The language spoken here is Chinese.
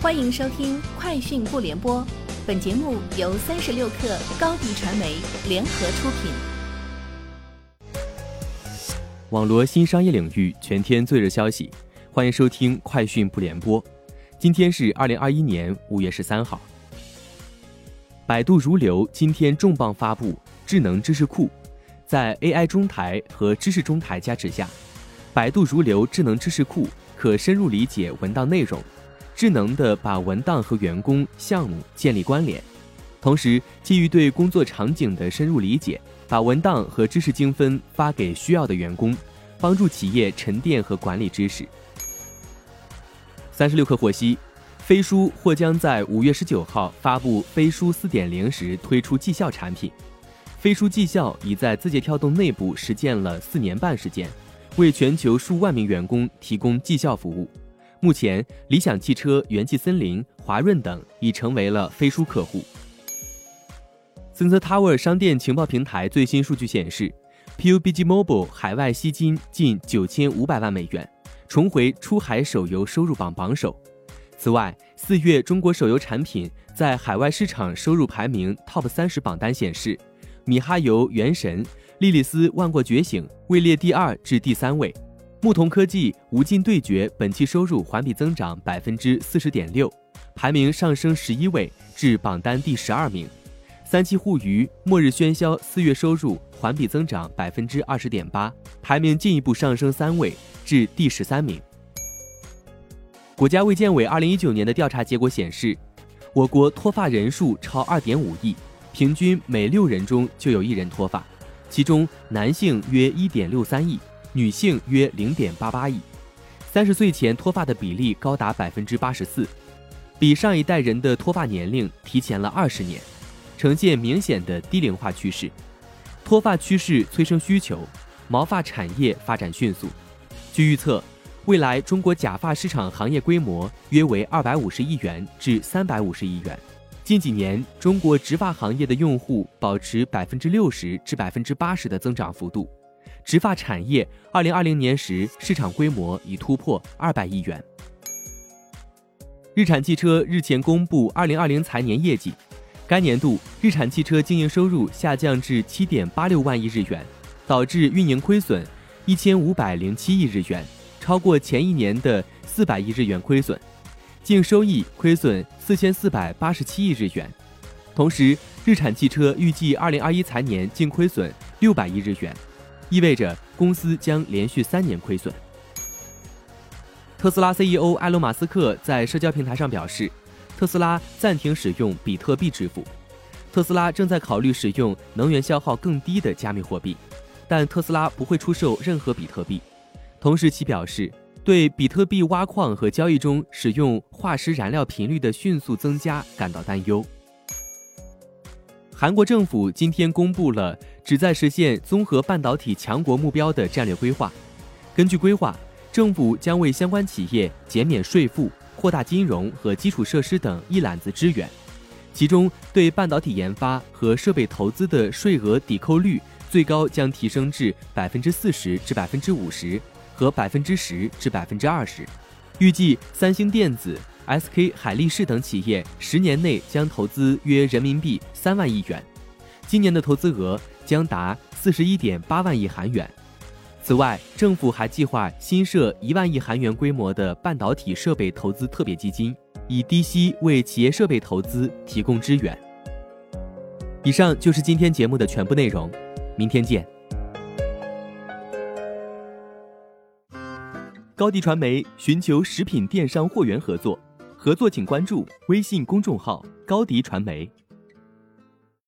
欢迎收听《快讯不联播》，本节目由三十六克高低传媒联合出品。网罗新商业领域全天最热消息，欢迎收听《快讯不联播》。今天是二零二一年五月十三号。百度如流今天重磅发布智能知识库，在 AI 中台和知识中台加持下，百度如流智能知识库可深入理解文档内容。智能的把文档和员工、项目建立关联，同时基于对工作场景的深入理解，把文档和知识精分发给需要的员工，帮助企业沉淀和管理知识。三十六氪获悉，飞书或将在五月十九号发布飞书四点零时推出绩效产品。飞书绩效已在字节跳动内部实践了四年半时间，为全球数万名员工提供绩效服务。目前，理想汽车、元气森林、华润等已成为了飞书客户。Sensor Tower 商店情报平台最新数据显示，PUBG Mobile 海外吸金近九千五百万美元，重回出海手游收入榜榜首。此外，四月中国手游产品在海外市场收入排名 TOP 三十榜单显示，米哈游、原神、莉莉丝万国觉醒位列第二至第三位。牧童科技《无尽对决》本期收入环比增长百分之四十点六，排名上升十一位至榜单第十二名。三七互娱《末日喧嚣》四月收入环比增长百分之二十点八，排名进一步上升三位至第十三名。国家卫健委二零一九年的调查结果显示，我国脱发人数超二点五亿，平均每六人中就有一人脱发，其中男性约一点六三亿。女性约零点八八亿，三十岁前脱发的比例高达百分之八十四，比上一代人的脱发年龄提前了二十年，呈现明显的低龄化趋势。脱发趋势催生需求，毛发产业发展迅速。据预测，未来中国假发市场行业规模约为二百五十亿元至三百五十亿元。近几年，中国植发行业的用户保持百分之六十至百分之八十的增长幅度。植发产业二零二零年时市场规模已突破二百亿元。日产汽车日前公布二零二零财年业绩，该年度日产汽车经营收入下降至七点八六万亿日元，导致运营亏损一千五百零七亿日元，超过前一年的四百亿日元亏损，净收益亏损四千四百八十七亿日元。同时，日产汽车预计二零二一财年净亏损六百亿日元。意味着公司将连续三年亏损。特斯拉 CEO 埃隆·马斯克在社交平台上表示，特斯拉暂停使用比特币支付。特斯拉正在考虑使用能源消耗更低的加密货币，但特斯拉不会出售任何比特币。同时，其表示对比特币挖矿和交易中使用化石燃料频率的迅速增加感到担忧。韩国政府今天公布了旨在实现综合半导体强国目标的战略规划。根据规划，政府将为相关企业减免税负、扩大金融和基础设施等一揽子支援，其中对半导体研发和设备投资的税额抵扣率最高将提升至百分之四十至百分之五十和百分之十至百分之二十。预计三星电子。SK 海力士等企业十年内将投资约人民币三万亿元，今年的投资额将达四十一点八万亿韩元。此外，政府还计划新设一万亿韩元规模的半导体设备投资特别基金，以低息为企业设备投资提供支援。以上就是今天节目的全部内容，明天见。高迪传媒寻求食品电商货源合作。合作请关注微信公众号“高迪传媒”。